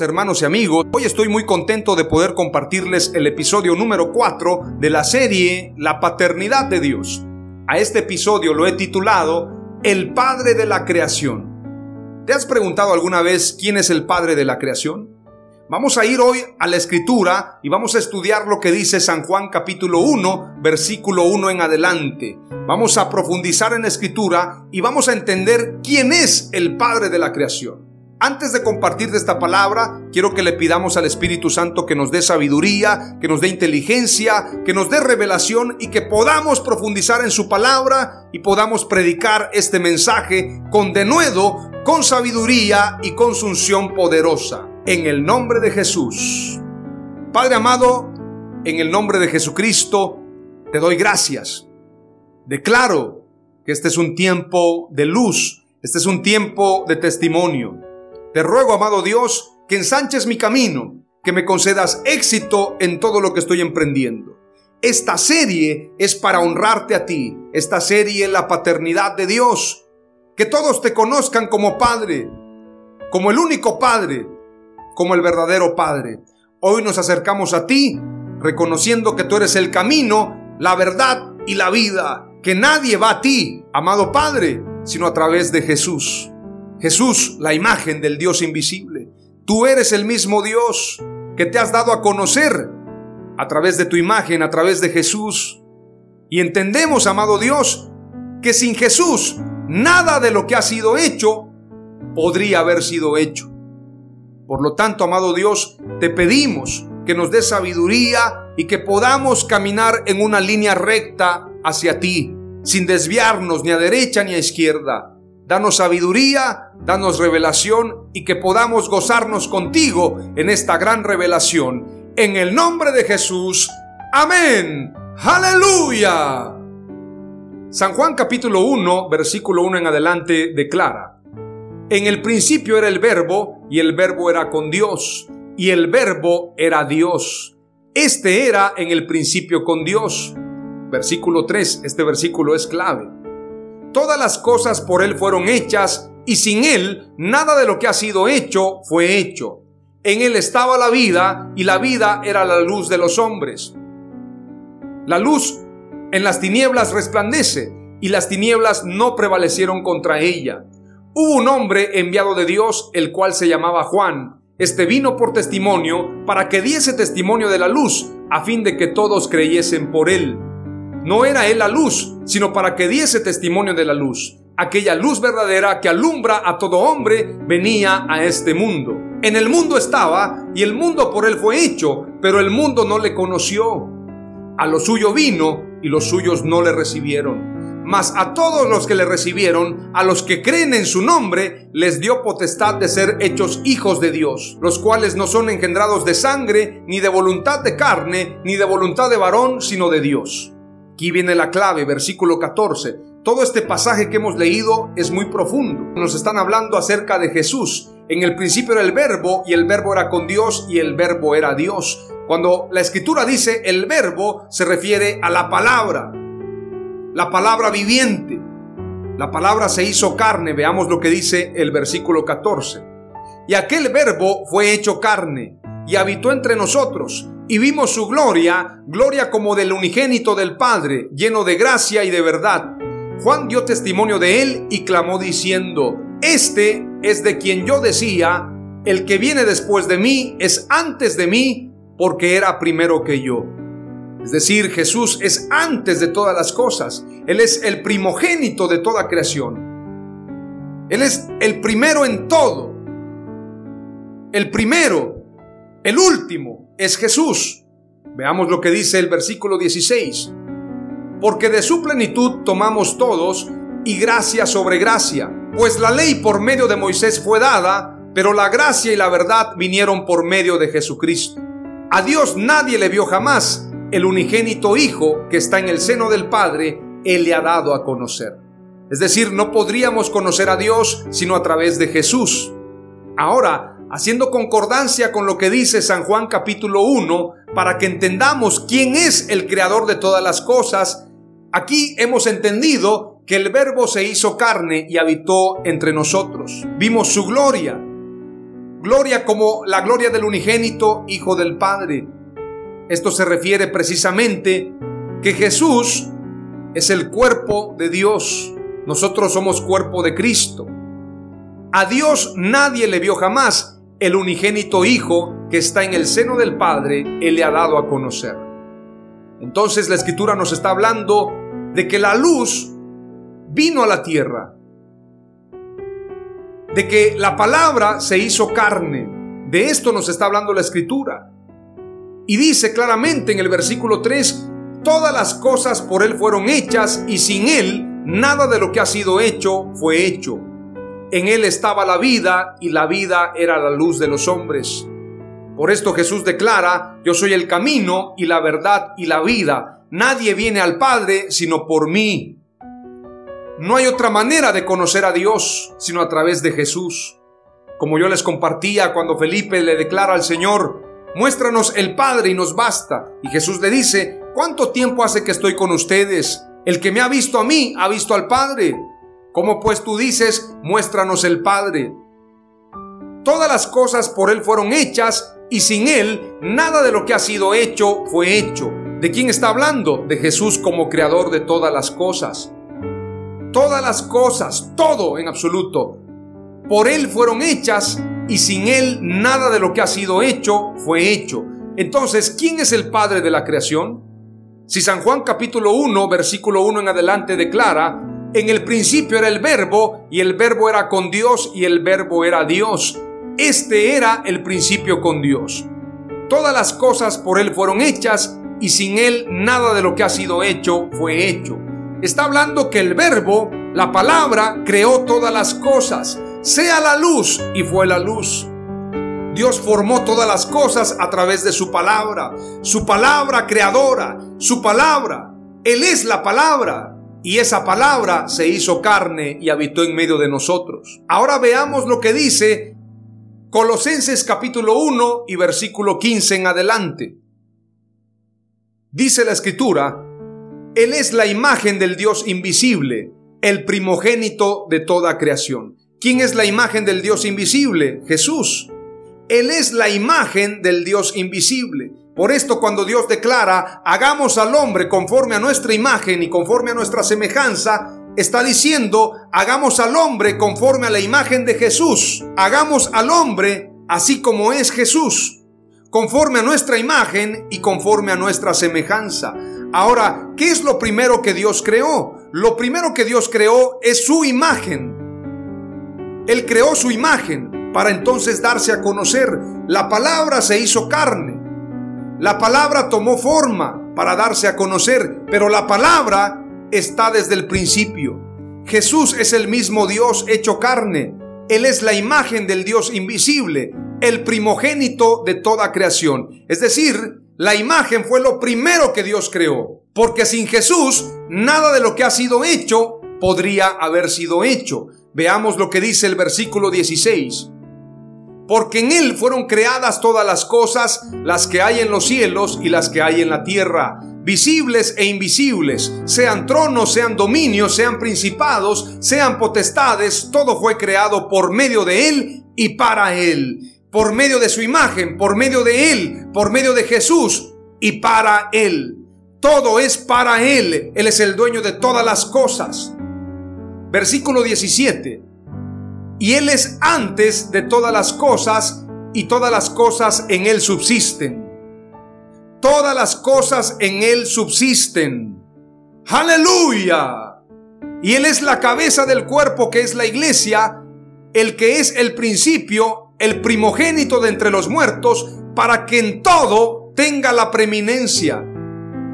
Hermanos y amigos, hoy estoy muy contento de poder compartirles el episodio número 4 de la serie La paternidad de Dios. A este episodio lo he titulado El Padre de la Creación. ¿Te has preguntado alguna vez quién es el Padre de la Creación? Vamos a ir hoy a la escritura y vamos a estudiar lo que dice San Juan capítulo 1, versículo 1 en adelante. Vamos a profundizar en la escritura y vamos a entender quién es el Padre de la creación. Antes de compartir esta palabra, quiero que le pidamos al Espíritu Santo que nos dé sabiduría, que nos dé inteligencia, que nos dé revelación y que podamos profundizar en su palabra y podamos predicar este mensaje con denuedo, con sabiduría y con sunción poderosa. En el nombre de Jesús. Padre amado, en el nombre de Jesucristo, te doy gracias. Declaro que este es un tiempo de luz, este es un tiempo de testimonio. Te ruego, amado Dios, que ensanches mi camino, que me concedas éxito en todo lo que estoy emprendiendo. Esta serie es para honrarte a ti. Esta serie es la paternidad de Dios. Que todos te conozcan como Padre, como el único Padre, como el verdadero Padre. Hoy nos acercamos a ti, reconociendo que tú eres el camino, la verdad y la vida. Que nadie va a ti, amado Padre, sino a través de Jesús. Jesús, la imagen del Dios invisible. Tú eres el mismo Dios que te has dado a conocer a través de tu imagen, a través de Jesús. Y entendemos, amado Dios, que sin Jesús nada de lo que ha sido hecho podría haber sido hecho. Por lo tanto, amado Dios, te pedimos que nos des sabiduría y que podamos caminar en una línea recta hacia ti, sin desviarnos ni a derecha ni a izquierda, Danos sabiduría, danos revelación y que podamos gozarnos contigo en esta gran revelación. En el nombre de Jesús. Amén. Aleluya. San Juan capítulo 1, versículo 1 en adelante declara, En el principio era el verbo y el verbo era con Dios y el verbo era Dios. Este era en el principio con Dios. Versículo 3, este versículo es clave. Todas las cosas por Él fueron hechas, y sin Él nada de lo que ha sido hecho fue hecho. En Él estaba la vida, y la vida era la luz de los hombres. La luz en las tinieblas resplandece, y las tinieblas no prevalecieron contra ella. Hubo un hombre enviado de Dios, el cual se llamaba Juan. Este vino por testimonio para que diese testimonio de la luz, a fin de que todos creyesen por él. No era él la luz, sino para que diese testimonio de la luz. Aquella luz verdadera que alumbra a todo hombre venía a este mundo. En el mundo estaba y el mundo por él fue hecho, pero el mundo no le conoció. A lo suyo vino y los suyos no le recibieron. Mas a todos los que le recibieron, a los que creen en su nombre, les dio potestad de ser hechos hijos de Dios, los cuales no son engendrados de sangre, ni de voluntad de carne, ni de voluntad de varón, sino de Dios. Aquí viene la clave, versículo 14. Todo este pasaje que hemos leído es muy profundo. Nos están hablando acerca de Jesús. En el principio era el verbo y el verbo era con Dios y el verbo era Dios. Cuando la escritura dice el verbo se refiere a la palabra, la palabra viviente. La palabra se hizo carne, veamos lo que dice el versículo 14. Y aquel verbo fue hecho carne y habitó entre nosotros. Y vimos su gloria, gloria como del unigénito del Padre, lleno de gracia y de verdad. Juan dio testimonio de él y clamó diciendo, Este es de quien yo decía, el que viene después de mí es antes de mí, porque era primero que yo. Es decir, Jesús es antes de todas las cosas. Él es el primogénito de toda creación. Él es el primero en todo. El primero, el último, es Jesús. Veamos lo que dice el versículo 16. Porque de su plenitud tomamos todos y gracia sobre gracia. Pues la ley por medio de Moisés fue dada, pero la gracia y la verdad vinieron por medio de Jesucristo. A Dios nadie le vio jamás el unigénito Hijo que está en el seno del Padre, Él le ha dado a conocer. Es decir, no podríamos conocer a Dios sino a través de Jesús. Ahora, haciendo concordancia con lo que dice San Juan capítulo 1, para que entendamos quién es el creador de todas las cosas, aquí hemos entendido que el verbo se hizo carne y habitó entre nosotros. Vimos su gloria, gloria como la gloria del unigénito Hijo del Padre esto se refiere precisamente que Jesús es el cuerpo de Dios. Nosotros somos cuerpo de Cristo. A Dios nadie le vio jamás. El unigénito Hijo que está en el seno del Padre, Él le ha dado a conocer. Entonces la escritura nos está hablando de que la luz vino a la tierra, de que la palabra se hizo carne. De esto nos está hablando la escritura. Y dice claramente en el versículo 3, todas las cosas por Él fueron hechas y sin Él nada de lo que ha sido hecho fue hecho. En Él estaba la vida y la vida era la luz de los hombres. Por esto Jesús declara, yo soy el camino y la verdad y la vida. Nadie viene al Padre sino por mí. No hay otra manera de conocer a Dios sino a través de Jesús. Como yo les compartía cuando Felipe le declara al Señor, Muéstranos el Padre y nos basta. Y Jesús le dice, ¿cuánto tiempo hace que estoy con ustedes? El que me ha visto a mí, ha visto al Padre. ¿Cómo pues tú dices, muéstranos el Padre? Todas las cosas por Él fueron hechas y sin Él nada de lo que ha sido hecho fue hecho. ¿De quién está hablando? De Jesús como creador de todas las cosas. Todas las cosas, todo en absoluto, por Él fueron hechas y sin Él nada de lo que ha sido hecho fue hecho. Entonces, ¿quién es el Padre de la creación? Si San Juan capítulo 1, versículo 1 en adelante declara, en el principio era el verbo y el verbo era con Dios y el verbo era Dios. Este era el principio con Dios. Todas las cosas por Él fueron hechas y sin Él nada de lo que ha sido hecho fue hecho. Está hablando que el verbo, la palabra, creó todas las cosas sea la luz y fue la luz. Dios formó todas las cosas a través de su palabra, su palabra creadora, su palabra. Él es la palabra y esa palabra se hizo carne y habitó en medio de nosotros. Ahora veamos lo que dice Colosenses capítulo 1 y versículo 15 en adelante. Dice la escritura, Él es la imagen del Dios invisible, el primogénito de toda creación. ¿Quién es la imagen del Dios invisible? Jesús. Él es la imagen del Dios invisible. Por esto cuando Dios declara, hagamos al hombre conforme a nuestra imagen y conforme a nuestra semejanza, está diciendo, hagamos al hombre conforme a la imagen de Jesús. Hagamos al hombre así como es Jesús, conforme a nuestra imagen y conforme a nuestra semejanza. Ahora, ¿qué es lo primero que Dios creó? Lo primero que Dios creó es su imagen. Él creó su imagen para entonces darse a conocer. La palabra se hizo carne. La palabra tomó forma para darse a conocer, pero la palabra está desde el principio. Jesús es el mismo Dios hecho carne. Él es la imagen del Dios invisible, el primogénito de toda creación. Es decir, la imagen fue lo primero que Dios creó, porque sin Jesús nada de lo que ha sido hecho podría haber sido hecho. Veamos lo que dice el versículo 16. Porque en Él fueron creadas todas las cosas, las que hay en los cielos y las que hay en la tierra, visibles e invisibles, sean tronos, sean dominios, sean principados, sean potestades, todo fue creado por medio de Él y para Él, por medio de su imagen, por medio de Él, por medio de Jesús y para Él. Todo es para Él, Él es el dueño de todas las cosas. Versículo 17. Y Él es antes de todas las cosas y todas las cosas en Él subsisten. Todas las cosas en Él subsisten. Aleluya. Y Él es la cabeza del cuerpo que es la iglesia, el que es el principio, el primogénito de entre los muertos, para que en todo tenga la preeminencia.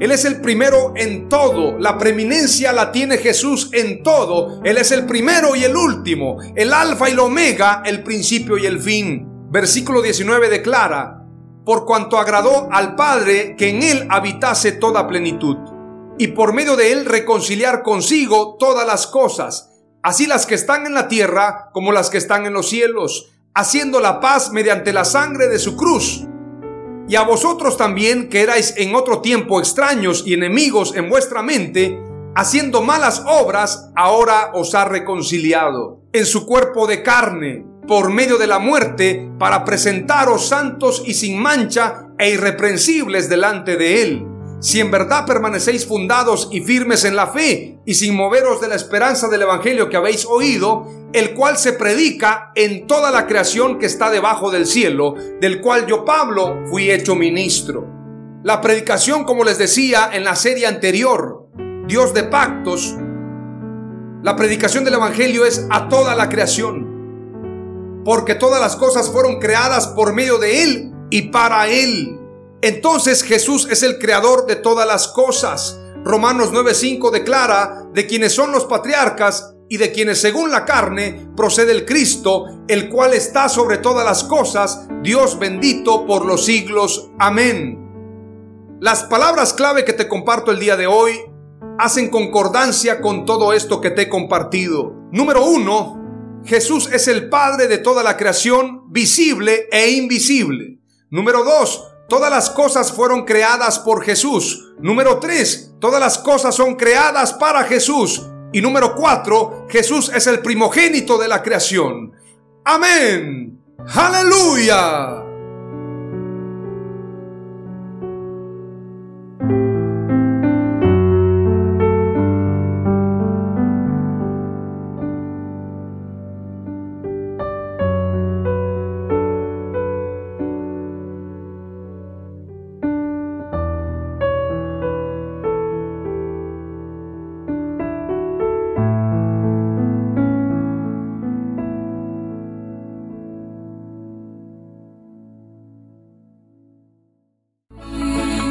Él es el primero en todo. La preeminencia la tiene Jesús en todo. Él es el primero y el último, el alfa y el omega, el principio y el fin. Versículo 19 declara, por cuanto agradó al Padre que en Él habitase toda plenitud, y por medio de Él reconciliar consigo todas las cosas, así las que están en la tierra como las que están en los cielos, haciendo la paz mediante la sangre de su cruz. Y a vosotros también, que erais en otro tiempo extraños y enemigos en vuestra mente, haciendo malas obras, ahora os ha reconciliado en su cuerpo de carne por medio de la muerte para presentaros santos y sin mancha e irreprensibles delante de Él. Si en verdad permanecéis fundados y firmes en la fe y sin moveros de la esperanza del Evangelio que habéis oído, el cual se predica en toda la creación que está debajo del cielo, del cual yo Pablo fui hecho ministro. La predicación, como les decía en la serie anterior, Dios de pactos, la predicación del Evangelio es a toda la creación porque todas las cosas fueron creadas por medio de Él y para Él. Entonces Jesús es el creador de todas las cosas. Romanos 9:5 declara de quienes son los patriarcas y de quienes según la carne procede el Cristo, el cual está sobre todas las cosas, Dios bendito por los siglos. Amén. Las palabras clave que te comparto el día de hoy hacen concordancia con todo esto que te he compartido. Número uno, Jesús es el Padre de toda la creación, visible e invisible. Número dos, todas las cosas fueron creadas por Jesús. Número tres, todas las cosas son creadas para Jesús. Y número cuatro, Jesús es el primogénito de la creación. Amén. Aleluya.